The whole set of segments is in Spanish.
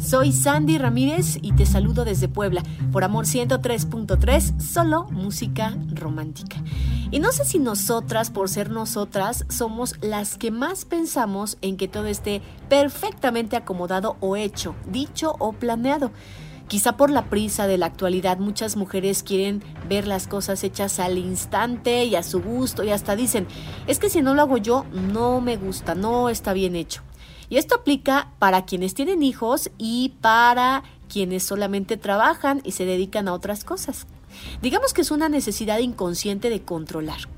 Soy Sandy Ramírez y te saludo desde Puebla por Amor 103.3, solo música romántica. Y no sé si nosotras, por ser nosotras, somos las que más pensamos en que todo esté perfectamente acomodado o hecho, dicho o planeado. Quizá por la prisa de la actualidad muchas mujeres quieren ver las cosas hechas al instante y a su gusto y hasta dicen, es que si no lo hago yo, no me gusta, no está bien hecho. Y esto aplica para quienes tienen hijos y para quienes solamente trabajan y se dedican a otras cosas. Digamos que es una necesidad inconsciente de controlar.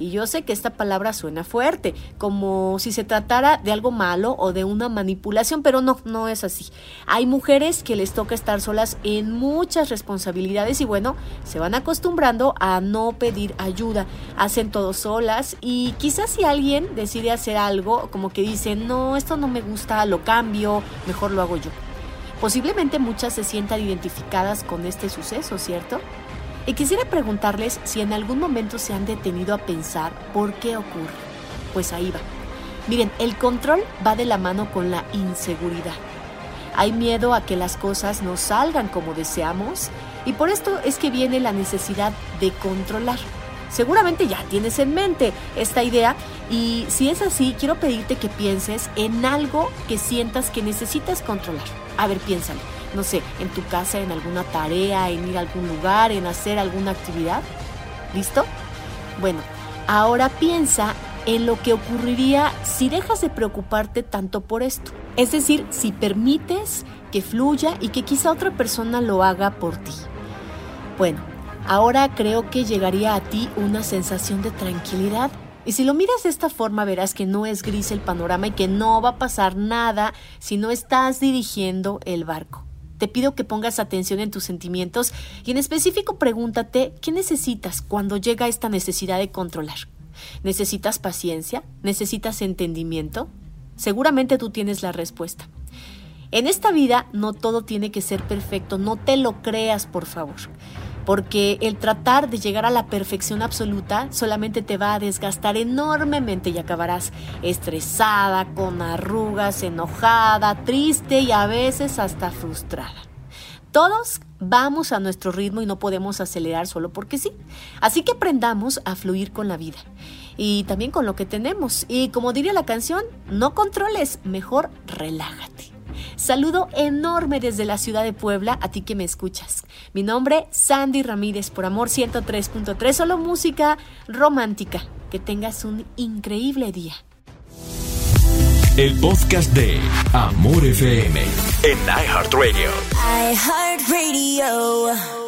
Y yo sé que esta palabra suena fuerte, como si se tratara de algo malo o de una manipulación, pero no, no es así. Hay mujeres que les toca estar solas en muchas responsabilidades y bueno, se van acostumbrando a no pedir ayuda, hacen todo solas y quizás si alguien decide hacer algo, como que dice, no, esto no me gusta, lo cambio, mejor lo hago yo. Posiblemente muchas se sientan identificadas con este suceso, ¿cierto? Y quisiera preguntarles si en algún momento se han detenido a pensar por qué ocurre. Pues ahí va. Miren, el control va de la mano con la inseguridad. Hay miedo a que las cosas no salgan como deseamos y por esto es que viene la necesidad de controlar. Seguramente ya tienes en mente esta idea y si es así, quiero pedirte que pienses en algo que sientas que necesitas controlar. A ver, piénsalo no sé, en tu casa, en alguna tarea, en ir a algún lugar, en hacer alguna actividad. ¿Listo? Bueno, ahora piensa en lo que ocurriría si dejas de preocuparte tanto por esto. Es decir, si permites que fluya y que quizá otra persona lo haga por ti. Bueno, ahora creo que llegaría a ti una sensación de tranquilidad. Y si lo miras de esta forma verás que no es gris el panorama y que no va a pasar nada si no estás dirigiendo el barco. Te pido que pongas atención en tus sentimientos y en específico pregúntate qué necesitas cuando llega esta necesidad de controlar. ¿Necesitas paciencia? ¿Necesitas entendimiento? Seguramente tú tienes la respuesta. En esta vida no todo tiene que ser perfecto, no te lo creas por favor porque el tratar de llegar a la perfección absoluta solamente te va a desgastar enormemente y acabarás estresada, con arrugas, enojada, triste y a veces hasta frustrada. Todos vamos a nuestro ritmo y no podemos acelerar solo porque sí. Así que aprendamos a fluir con la vida y también con lo que tenemos. Y como diría la canción, no controles, mejor relájate. Saludo enorme desde la ciudad de Puebla a ti que me escuchas. Mi nombre, Sandy Ramírez, por Amor 103.3, solo música romántica. Que tengas un increíble día. El podcast de Amor FM en iHeartRadio. iHeartRadio.